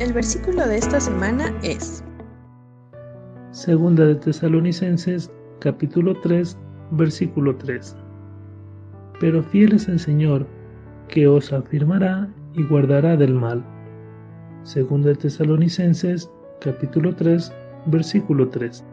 El versículo de esta semana es Segunda de Tesalonicenses, capítulo 3, versículo 3. Pero fiel es el Señor, que os afirmará y guardará del mal. Segunda de Tesalonicenses, capítulo 3, versículo 3.